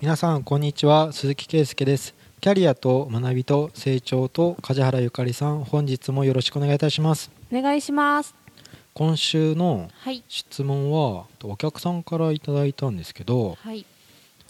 皆さんこんにちは。鈴木圭介です。キャリアと学びと成長と梶原ゆかりさん本日もよろしくお願いいたします。お願いします。今週のはい。質問はお客さんからいただいたんですけどはい。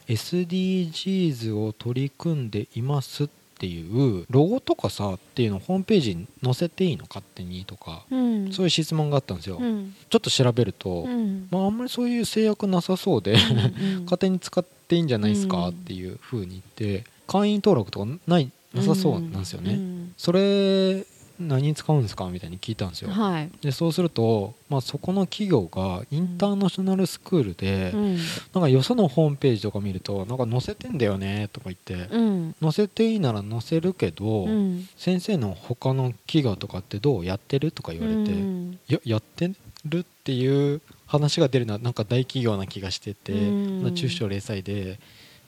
SDGs を取り組んでいますっていうロゴとかさっていうのをホームページに載せていいの勝手にとかうん。そういう質問があったんですよ、うん。ちょっと調べると、うん。まあ、あんまりそういう制約なさそうでうん 勝手に使っていいんじゃないですかうん。っていう風に言って会員登録とかないなさそうなんですよね、うん。それ何に使うんですか？みたいに聞いたんですよ。はい。でそうすると、まあ、そこの企業がインターナショナルスクールで、うん。なんかよそのホームページとか見るとなんか載せてんだよねとか言って、うん載せていいなら載せるけど、うん。先生の他の企業とかってどうやってる？とか言われて、うんややってる？っていう話が出るのはなんか大企業な気がしてて、うん。まあ中小零細で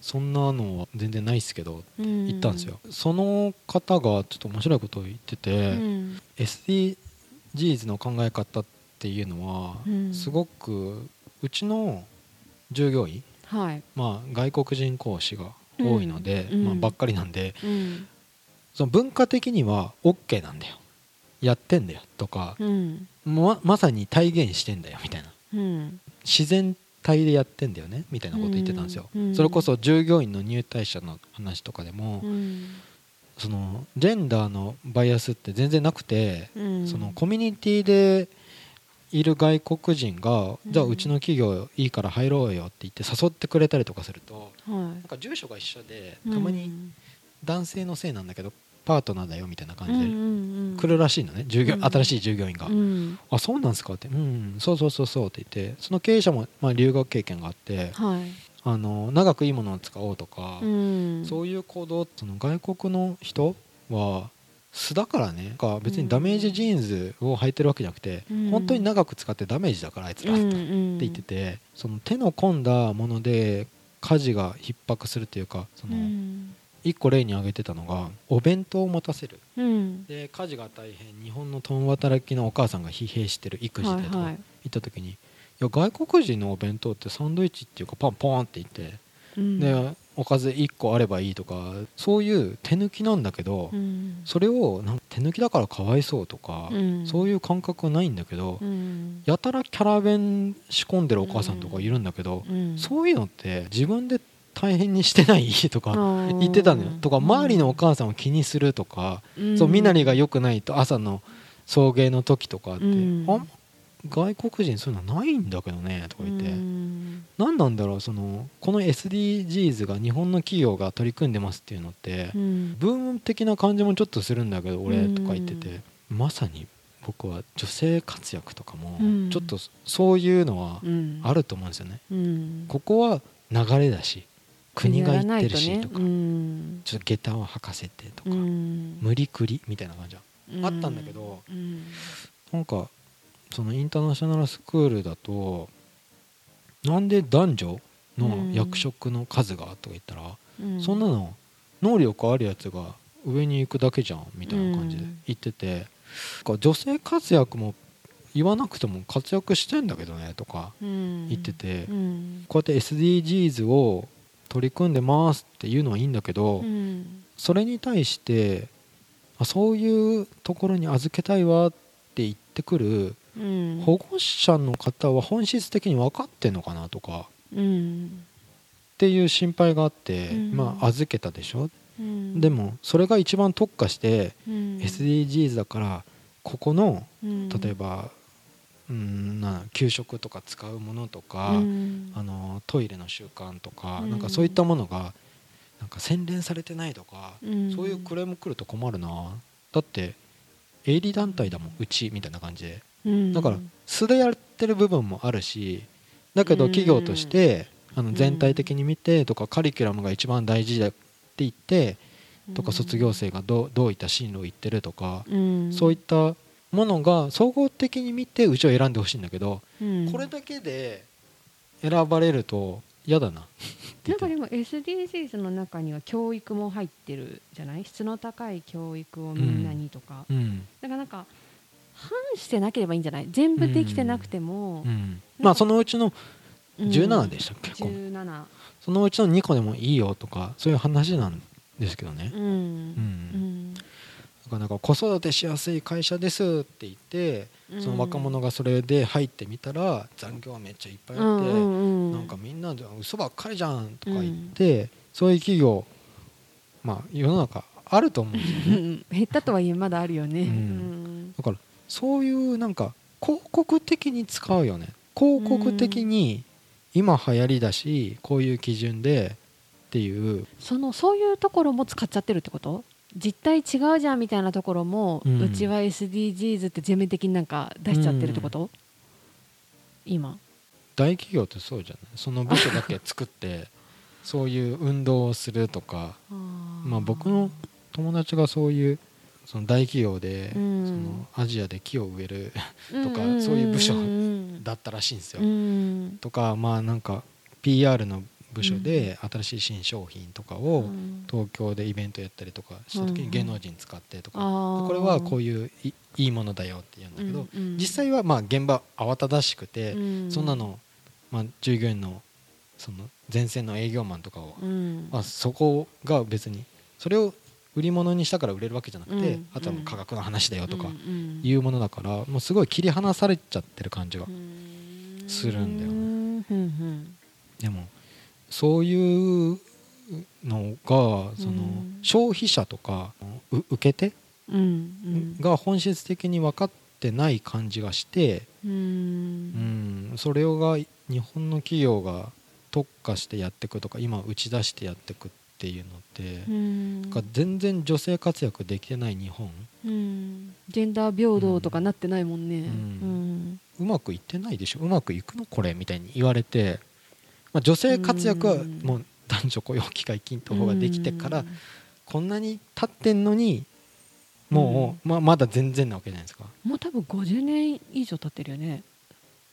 そんなのは全然ないっすけどうん。言ったんですよ、その方がちょっと面白いことを言ってて、うん。SDGs の考え方っていうのは、うん。すごくうちの従業員、はい。まあ、外国人講師が多いので、うん。まあ、ばっかりなんでうん。その文化的には OK なんだよ。やってんだよとか、うん。ままさに体現してんだよみたいな。うん。自然体でやってんだよねみたいなこと言ってたんですよ、うんそれこそ従業員の入隊者の話とかでも、うん。そのジェンダーのバイアスって全然なくて、うん。そのコミュニティでいる外国人が、うん。じゃあうちの企業いいから入ろうよって言って誘ってくれたりとかするとはなんか住所が一緒でいたまに男性のせいなんだけどパートナーだよみたいな感じでで来るらしいのね。従業うん新しい従業員が。うん。あそうなんですかって「うん。そうそうそうそう」って言ってその経営者も、まあ、留学経験があってはい。あの長くいいものを使おうとか、うん。そういう行動その外国の人は素だからね。か別にダメージジーンズを履いてるわけじゃなくて、うん。本当に長く使ってダメージだからあいつらってうん言っててその手の込んだもので家事が逼迫するっていうかその、うん一個例に挙げてたのがお弁当を持たせる。うん。で家事が大変日本の共働きのお母さんが疲弊してる育児でと。か言はいはい。った時に、いや外国人のお弁当ってサンドイッチっていうかパンポーンって言って、うん。でおかず1個あればいいとかそういう手抜きなんだけど、うん。それをなんか手抜きだからかわいそうとか、うん。そういう感覚はないんだけど、うん。やたらキャラ弁仕込んでるお母さんとかいるんだけど、うん。そういうのって自分で大変にしてないとか言ってたのよ。とか周りのお母さんを気にするとか、そう身なりが良くないと朝の送迎の時とかって、うん。あん外国人そういうのないんだけどねとか言って、うん。何なんだろうそのこの SDGs が日本の企業が取り組んでますっていうのって、うん。ブーム的な感じもちょっとするんだけど俺うん。とか言ってて、まさに僕は女性活躍とかもうん。ちょっとそういうのはうん。あると思うんですよね。うん。ここは流れだし国が言ってるしとか、うん。ちょっと下駄を履かせてとか、うん。無理くりみたいな感じはあったんだけどうん。なんかそのインターナショナルスクールだとなんで男女の役職の数がとか言ったら、うん。そんなの能力あるやつが上に行くだけじゃんみたいな感じで言ってて、か女性活躍も言わなくても活躍してんだけどねとかうん。言ってて、うん。こうやって SDGs を取り組んでますっていうのはいいんだけど、うん。それに対してあそういうところに預けたいわって言ってくるうん。保護者の方は本質的に分かってんのかなとかうんっていう心配があって、うん。まあ預けたでしょ、うん。でもそれが一番特化してうん。SDGs だからここのうん。例えばうんな給食とか使うものとか、うん。あのトイレの習慣とか、うん。なんかそういったものがなんか洗練されてないとか、うん。そういうクレーム来ると困るな。だって営利団体だもんうちみたいな感じで。うん。だから素でやってる部分もあるしだけどうん。企業としてあのん。全体的に見てとかカリキュラムが一番大事だって言ってとか卒業生がどうどういった進路を行ってるとかうん。そういったものが総合的に見てうちを選んでほしいんだけどうん。これだけで選ばれると嫌だな。なんかでも SDGs の中には教育も入ってるじゃない？質の高い教育をみんなにとか、うん。だからなんか反してなければいいんじゃない？全部できてなくても、うん。まあそのうちの17でしたっけ、17そのうちの2個でもいいよとかそういう話なんですけどね、うん。うんだからなんか子育てしやすい会社ですって言ってその若者がそれで入ってみたら残業はめっちゃいっぱいあって、なんかみんなで嘘ばっかりじゃんとか言って、そういう企業まあ世の中あると思うんですよね。減ったとはいえまだあるよね、だからそういうなんか広告的に使うよね。広告的に今流行りだしこういう基準でっていう。そのそういうところも使っちゃってるってこと？実態違うじゃんみたいなところも、ううんちは SDGs って全面的になんか出しちゃってるってこと、今。大企業ってそうじゃない？その部署だけ作って そういう運動をするとか。まあ僕の友達がそういうその大企業で、うん。そのアジアで木を植えると とかそういう部署だだったらしいんですよ。うん。とかまあなんか PR の部署で新しい新商品とかをうん。東京でイベントやったりとかした時に芸能人使ってとか、これはこういういいいものだよって言うんだけど、実際はまあ現場慌ただしくて、うん。そんなの、まあ、従業員のその前線の営業マンとかを、うん。まあ、そこが別にそれを売り物にしたから売れるわけじゃなくて、うん。あとはもう価格の話だよとかうん。いうものだからもうすごい切り離されちゃってる感じが、うん。するんだよね。でもそういうのがそのうん。消費者とかう受け手が本質的に分かってない感じがして、ううん。ん、それが日本の企業が特化してやっていくとか今打ち出してやっていくっていうのって、全然女性活躍できてない日本。うん。ジェンダー平等とかなってないもんね、うん。うん。うまくいってないでしょ？うまくいくのこれ？みたいに言われて、まあ、女性活躍はうん。もう男女雇用機会均等法ができてからこんなに経ってんのにもう、まあ、まだ全然なわけじゃないですか。もう多分50年以上経ってるよね。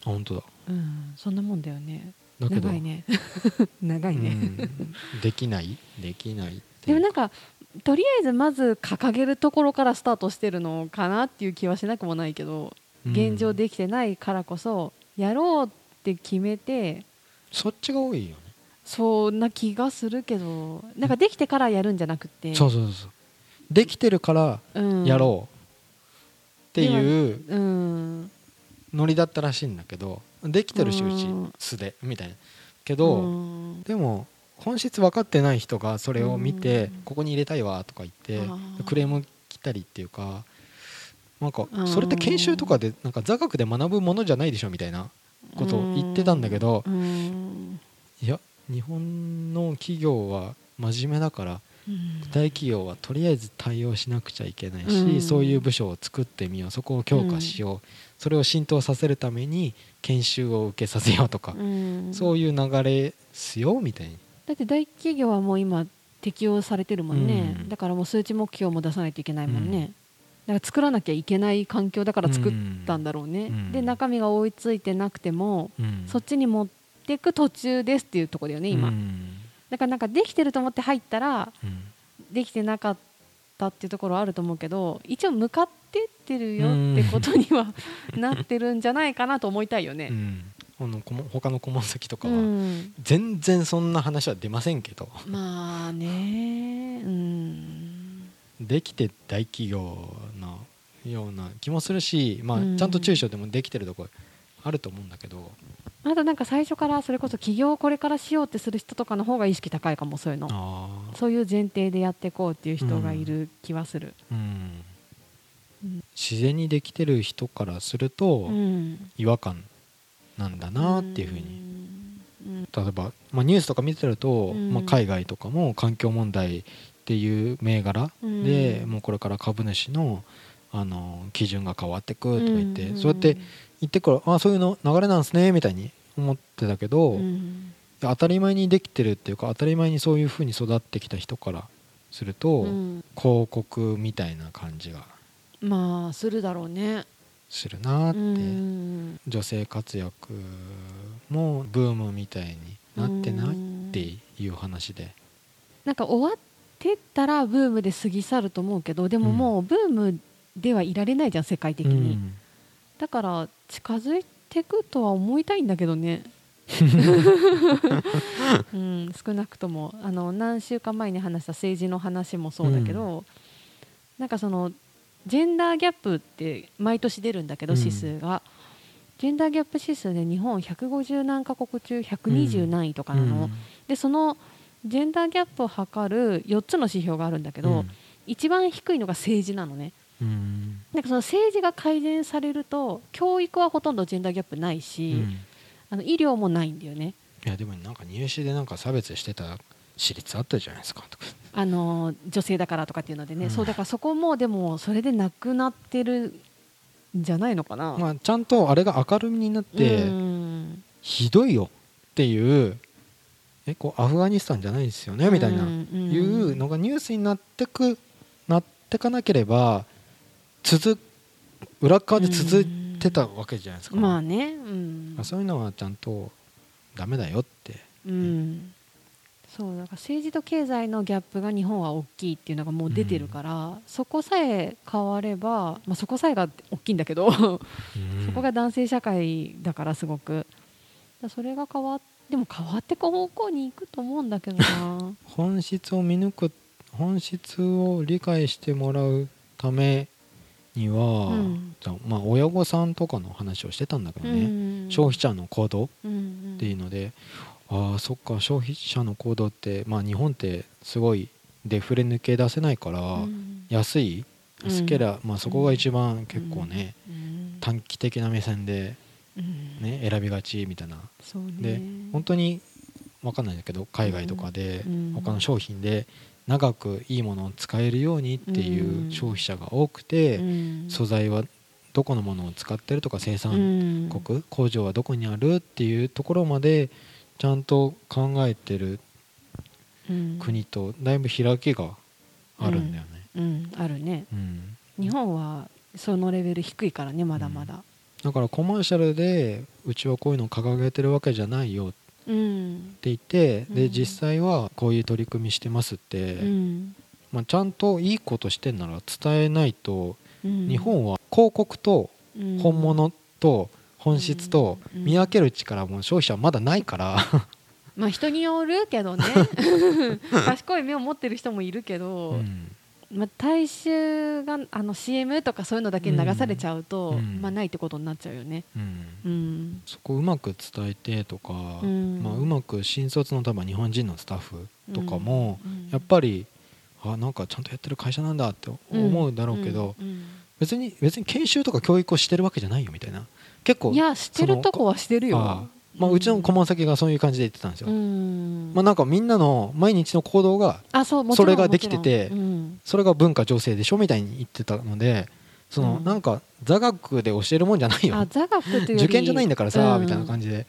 あ本当だ。うん。そんなもんだよね。だ長いね。長いね、うん。できない？できないってでもなんかとりあえずまず掲げるところからスタートしてるのかなっていう気はしなくもないけど、現状うんできてないからこそやろうって決めてそっちが多いよね。そんな気がするけどなんかできてからやるんじゃなくて。そうそうそうできてるからうん。やろう。っていううん。ノリだったらしいんだけどできてるしうちうん。素でみたいな。けど、うん。でも本質分かってない人がそれを見て、うん。ここに入れたいわとか言ってクレーム来たりっていうかなんかうん。それって研修とかでなんか座学で学ぶものじゃないでしょみたいなことを言ってたんだけどうん。いや日本の企業は真面目だからうん。大企業はとりあえず対応しなくちゃいけないし、うん。そういう部署を作ってみようそこを強化しよう、それを浸透させるために研修を受けさせようとか、うん。そういう流れっすよみたいに。だって大企業はもう今適用されてるもんね、うん。だからもう数値目標も出さないといけないもんね、だから作らなきゃいけない環境だから作ったんだろうね、うん。で中身が追いついてなくても、うん。そっちに持っていく途中ですっていうところだよね今、うん。だからなんかできてると思って入ったらうん。できてなかったっていうところはあると思うけど一応向かってってるよってことにはなってるんじゃないかなと思いたいよね。う。ん。あの他の顧問先とかうはん。全然そんな話は出ませんけど。まあね。うんできて大企業のような気もするし、まあうん。ちゃんと中小でもできてるところあると思うんだけど。あとなんか最初からそれこそ起業をこれからしようってする人とかの方が意識高いかもそういうの。あそういう前提でやっていこうっていう人がいる気はする、ーうん。うん。自然にできてる人からするとうん、違和感なんだなっていうふうに。うん。例えば、まあ、ニュースとか見てると、うん。まあ、海外とかも環境問題っていう銘柄で、うん。もうこれから株主のあの基準が変わってくとか言って、うん。そうやって言ってからあそういうの流れなんですねみたいに思ってたけど、うん。当たり前にできてるっていうか当たり前にそういうふうに育ってきた人からすると、うん。広告みたいな感じがまあするだろうね。するなって、うん。女性活躍もブームみたいになってないっていう話で。なんか終わってったらブームで過ぎ去ると思うけどでもうん。もうブームではいられないじゃん世界的に、うん。だから近づいていくとは思いたいんだけどね。うん、少なくともあの何週間前に話した政治の話もそうだけど、なんかそのジェンダーギャップって毎年出るんだけど、うん。指数が。ジェンダーギャップ指数で日本150何カ国中120何位とかなの、でそのジェンダーギャップを測る4つの指標があるんだけど、一番低いのが政治なのね。うん。なんかその政治が改善されると教育はほとんどジェンダーギャップないし、うん。あの医療もないんだよね。いやでもなんか入試でなんか差別してた私立あったじゃないですかとか。あの女性だからとかっていうのでね、うん。そうだからそこもでもそれでなくなってるんじゃないのかな、まあちゃんとあれが明るみになってうん。ひどいよっていうえこうアフガニスタンじゃないですよねみたいな。うん。うんいうのがニュースになってくなってかなければ続裏側で続いてたわけじゃないですか、まあね。うん。まあそういうのはちゃんとダメだよって。うん。そうだから政治と経済のギャップが日本は大きいっていうのがもう出てるから、そこさえ変われば、まあ、そこさえが大きいんだけどそこが男性社会だからすごく。それが変わっでも変わってく方向に行くと思うんだけどな。本質を見抜く本質を理解してもらうためには、うん。まあ親御さんとかの話をしてたんだけどね、うん。消費者の行動うんうん。っていうので、ああそっか消費者の行動って、まあ、日本ってすごいデフレ抜け出せないから、うん。安いうん安けりゃ、まあ、そこが一番結構ね、うん。短期的な目線で、うんね、選びがちみたいな。そうね。で本当に分かんないんだけど海外とかでうん。他の商品で長くいいものを使えるようにっていううん。消費者が多くて、うん。素材はどこのものを使ってるとか生う産ん。国、工場はどこにあるっていうところまでちゃんと考えてるうん。国とだいぶ開きがあるんだよね。うん。あるね。うん。日本はそのレベル低いからねまだまだだからコマーシャルでうちはこういうのを掲げてるわけじゃないよってうん言ってでうん。実際はこういう取り組みしてますって、うん。まあ、ちゃんといいことしてんなら伝えないとうん。日本は広告とうん。本物と本質とうん。見分ける力も消費者はまだないから。まあ人によるけどね。賢い目を持ってる人もいるけど、うんまあ、大衆があの CM とかそういうのだけに流されちゃうと、うん。まあ、ないってことになっちゃうよね。うん。うん。そこをうまく伝えてとか、うん。まあ、うまく新卒の多分日本人のスタッフとかも、うん。やっぱりあなんかちゃんとやってる会社なんだって思うだろうけど、うん。別に別に研修とか教育をしてるわけじゃないよみたいな。結構いやしてるとこはしてるよ。まあ、うちの顧問先がそういう感じで言ってたんですよ、うん。まあ、なんかみんなの毎日の行動があそれができててそれが文化情勢でしょみたいに言ってたのでその、うん。なんか座学で教えるもんじゃないよ。あ座学という受験じゃないんだからさ、うん。みたいな感じで。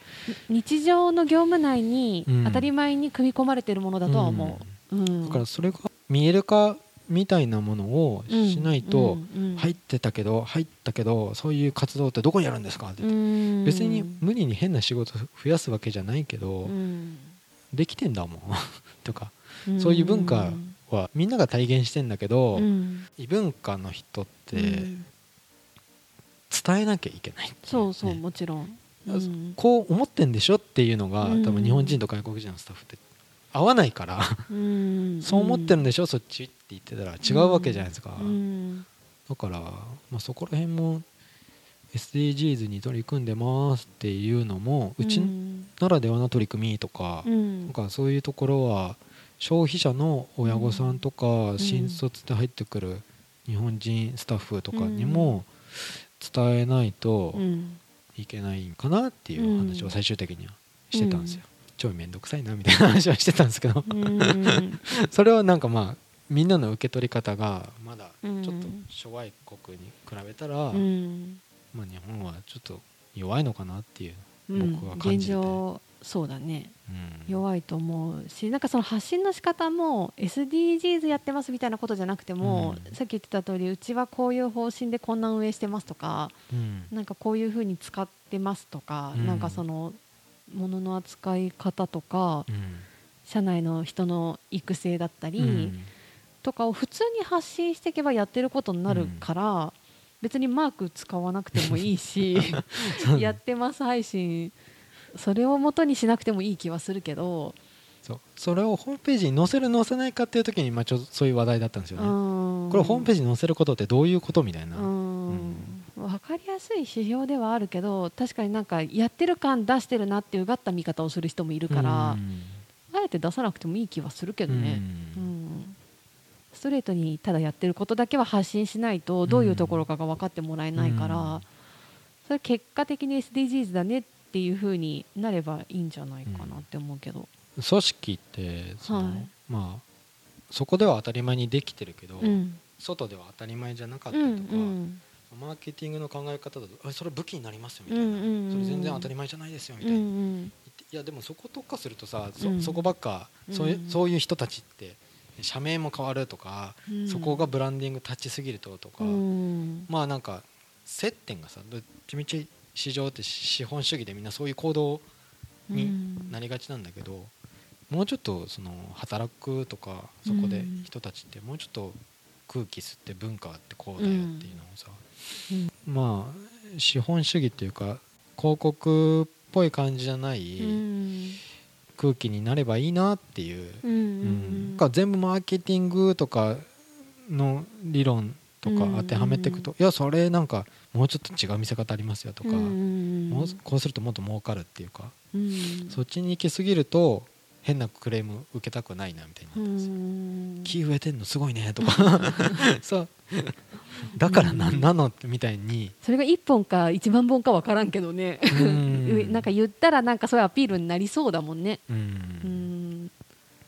日常の業務内にうん。当たり前に組み込まれてるものだとは思う。うん。だからそれが見える化みたいなものをしないと、入ってたけど入ったけどそういう活動ってどこにあるんですか？って言って、うん。別に無理に変な仕事増やすわけじゃないけど、うん。できてんだもん。とか。そういう文化はみんなが体現してんだけど、うん。異文化の人ってうん伝えなきゃいけないそうそうねもちろん。あうん。こう思ってんでしょっていうのがうん。多分日本人と外国人のスタッフって合わないから。うん。そう思ってるんでしょ？そっち？言ってたら違うわけじゃないですか。うん。だから、まあ、そこら辺も SDGs に取り組んでますっていうのもうちならではの取り組みとかうん。なんかそういうところは消費者の親御さんとか新卒で入ってくる日本人スタッフとかにも伝えないとうん。いけないんかなっていう話を最終的にはしてたんですよ。超めんどくさいなみたいな話はしてたんですけど。うん。それはなんかまあみんなの受け取り方がまだちうん。ょっと諸外国に比べたら、うん。まあ、日本はちょっと弱いのかなっていう、うん。僕は感じてて。現状そうだね。うん。弱いと思うしなんかその発信の仕方も SDGs やってますみたいなことじゃなくても、うん。さっき言ってた通りうちはこういう方針でこんな運営してますとかうん。なんかこういうふうに使ってますとか、うん。なんかその物の扱い方とかうん。社内の人の育成だったり、うんとかを普通に発信していけばやってることになるから、別にマーク使わなくてもいいし やってます配信それを元にしなくてもいい気はするけど。そう。それをホームページに載せる載せないかっていう時に、まあ、ちょそういう話題だったんですよね。これをホームページに載せることってどういうことみたいな、うん。分かりやすい指標ではあるけど確かになんかやってる感出してるなっていうがった見方をする人もいるから、あえて出さなくてもいい気はするけどね、うん、ストレートにただやってることだけは発信しないとどういうところかが分かってもらえないから、それ結果的に SDGs だねっていうふうになればいいんじゃないかなって思うけど、組織ってその、はい、まあそこでは当たり前にできてるけど、うん、外では当たり前じゃなかったりとか、うんうん、マーケティングの考え方だとそれ武器になりますよみたいな、うんうんうん、それ全然当たり前じゃないですよみたいな、うんうん、いやでもそこ特化するとさそうん、そこばっかそういうそういう人たちって社名も変わるとか、うん、そこがブランディング立ちすぎるととか、まあなんか接点がさどっちみち市場って資本主義でみんなそういう行動になりがちなんだけど、もうちょっとその働くとかそこで人たちってもうちょっと空気吸って文化ってこうだよっていうのをさ、うん、まあ資本主義っていうか広告っぽい感じじゃない空気になればいいなっていう、うん、うん、全部マーケティングとかの理論とか当てはめていくと、いやそれなんかもうちょっと違う見せ方ありますよとか、もうこうするともっと儲かるっていうか、そっちに行き過ぎると変なクレーム受けたくないなみたいになってます木植えてんのすごいねとか。そう。だから何なのみたいに。それが1本か1万本か分からんけどね。なんか言ったらなんかそういうアピールになりそうだもんね。うん。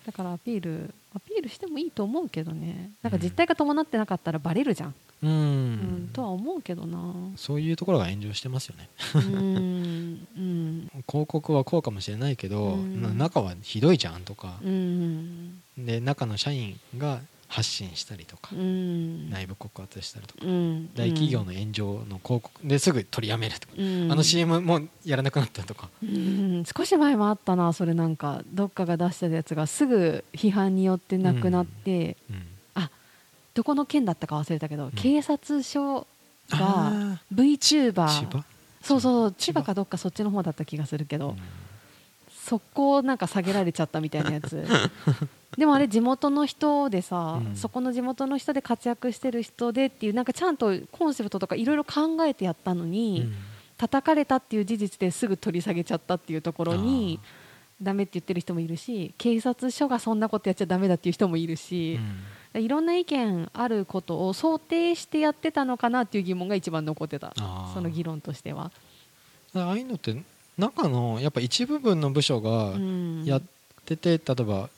だからアピールアピールしてもいいと思うけどね。なんか実態が伴ってなかったらバレるじゃん。うん、うん、とは思うけどな。そういうところが炎上してますよね。うん、広告はこうかもしれないけど、中はひどいじゃんとか、で中の社員が発信したりとか、内部告発したりとか、大企業の炎上の広告ですぐ取りやめるとか、あの CM もやらなくなったとか、少し前もあったなそれなんか。どっかが出したやつがすぐ批判によってなくなって、あどこの県だったか忘れたけど、警察署が VTuber そうそう千葉かどっかそっちの方だった気がするけど、速攻なんか下げられちゃったみたいなやつ。でもあれ地元の人でさ、うん、そこの地元の人で活躍してる人でっていうなんかちゃんとコンセプトとかいろいろ考えてやったのに、うん、叩かれたっていう事実ですぐ取り下げちゃったっていうところにダメって言ってる人もいるし警察署がそんなことやっちゃだめだっていう人もいるし、うん、いろんな意見あることを想定してやってたのかなっていう疑問が一番残ってた。その議論としては。ああいうのって中のやっぱ一部分の部署がやってて、例えば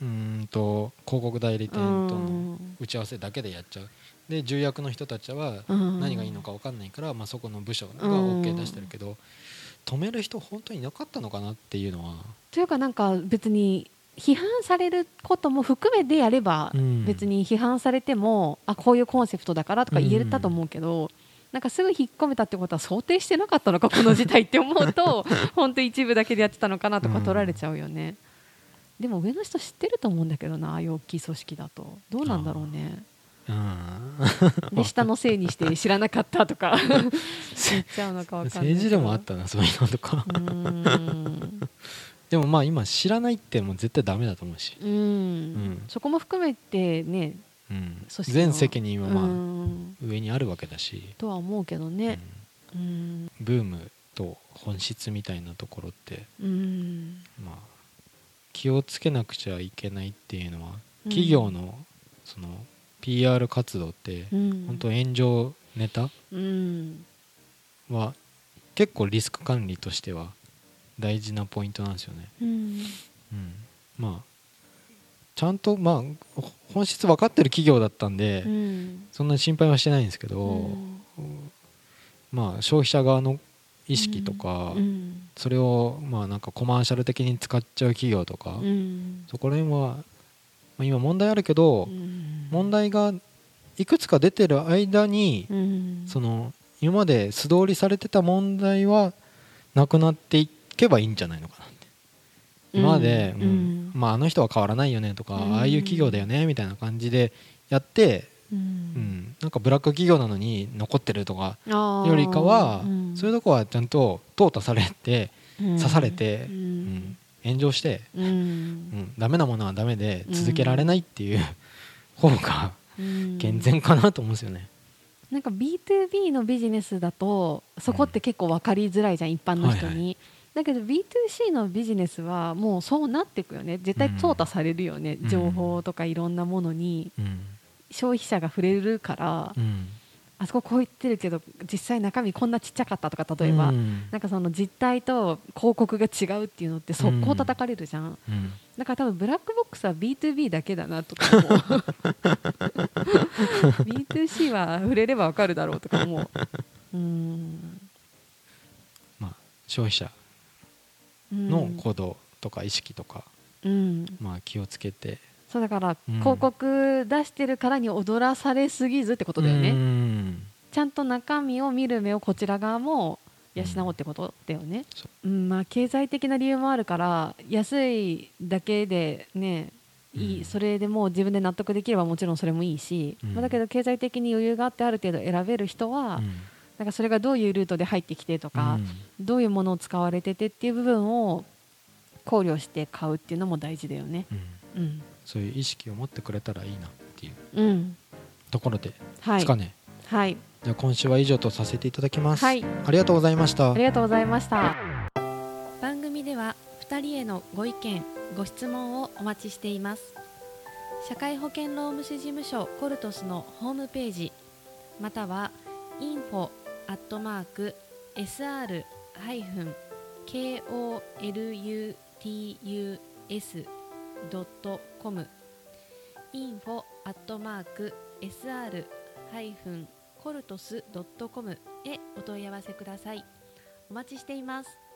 うんと広告代理店との打ち合わせだけでやっちゃう。で重役の人たちは何がいいのか分かんないから、まあ、そこの部署が OK 出してるけど止める人本当になかったのかなっていうのは。というかなんか別に批判されることも含めてやれば別に批判されても、あこういうコンセプトだからとか言えたと思うけど、なんかすぐ引っ込めたってことは想定してなかったのかこの事態って思うと 本当一部だけでやってたのかなとか取られちゃうよね。でも上の人知ってると思うんだけどなああいう大きい組織だと。どうなんだろうね。で下のせいにして知らなかったとか。言っちゃうのか分かんない政治でもあったなそういうのとか。でもまあ今知らないってもう絶対ダメだと思うし、うん、うん、そこも含めてね、うん、全責任はまあ上にあるわけだし。とは思うけどね、うん、ブームと本質みたいなところって、うん、まあ気をつけなくちゃいけないっていうのは、企業のその PR 活動って、本当炎上ネタは結構リスク管理としては大事なポイントなんですよね。うん、まあちゃんとまあ本質分かってる企業だったんで、そんなに心配はしてないんですけど、まあ消費者側の意識とか、それをまあなんかコマーシャル的に使っちゃう企業とか、そこら辺は、まあ、今問題あるけど、問題がいくつか出てる間に、その今まで素通りされてた問題はなくなっていけばいいんじゃないのかな今まで、うん。まあ、あの人は変わらないよねとか、ああいう企業だよねみたいな感じでやってうん、なんかブラック企業なのに残ってるとかよりかは、そういうとこはちゃんと淘汰されて刺されて、ううん。ん炎上して、うん。うん、ダメなものはダメで続けられないっていう方がうん。健全かなと思うんですよね。なんか B2B のビジネスだとそこって結構分かりづらいじゃん、一般の人に、はいはだけど B2C のビジネスはもうそうなっていくよね。絶対淘汰されるよね、うん。情報とかいろんなものに。うん。消費者が触れるから、うん。あそここう言ってるけど実際中身こんなちっちゃかったとか例えば、うん。なんかその実態と広告が違うっていうのって速攻叩かれるじゃん、うん。だから多分ブラックボックスは B2B だけだなとか思う。B2C は触れればわかるだろうとか思う。うん。まあ、消費者うんの行動とか意識とか、うん、まあ、気をつけて。そうだからうん。広告出してるからに踊らされすぎずってことだよね、うん。ちゃんと中身を見る目をこちら側も養おうってことだよね、そうんまあ、経済的な理由もあるから安いだけでねいい、うん。それでもう自分で納得できればもちろんそれもいいし、うん。まあ、だけど経済的に余裕があってある程度選べる人は、うんなんかそれがどういうルートで入ってきてとか、うん。どういうものを使われててっていう部分を考慮して買うっていうのも大事だよね。うん。うん、そういう意識を持ってくれたらいいなっていううん、ところではい。すかね、はい。じゃあ今週は以上とさせていただきます、はい。ありがとうございました。ありがとうございました。番組では2人へのご意見ご質問をお待ちしています。社会保険労務士事務所コルトスのホームページまたは info アットマーク sr ハイフン kolutus ドットコム info アットマーク sr-coltus.com へお問い合わせください。お待ちしています。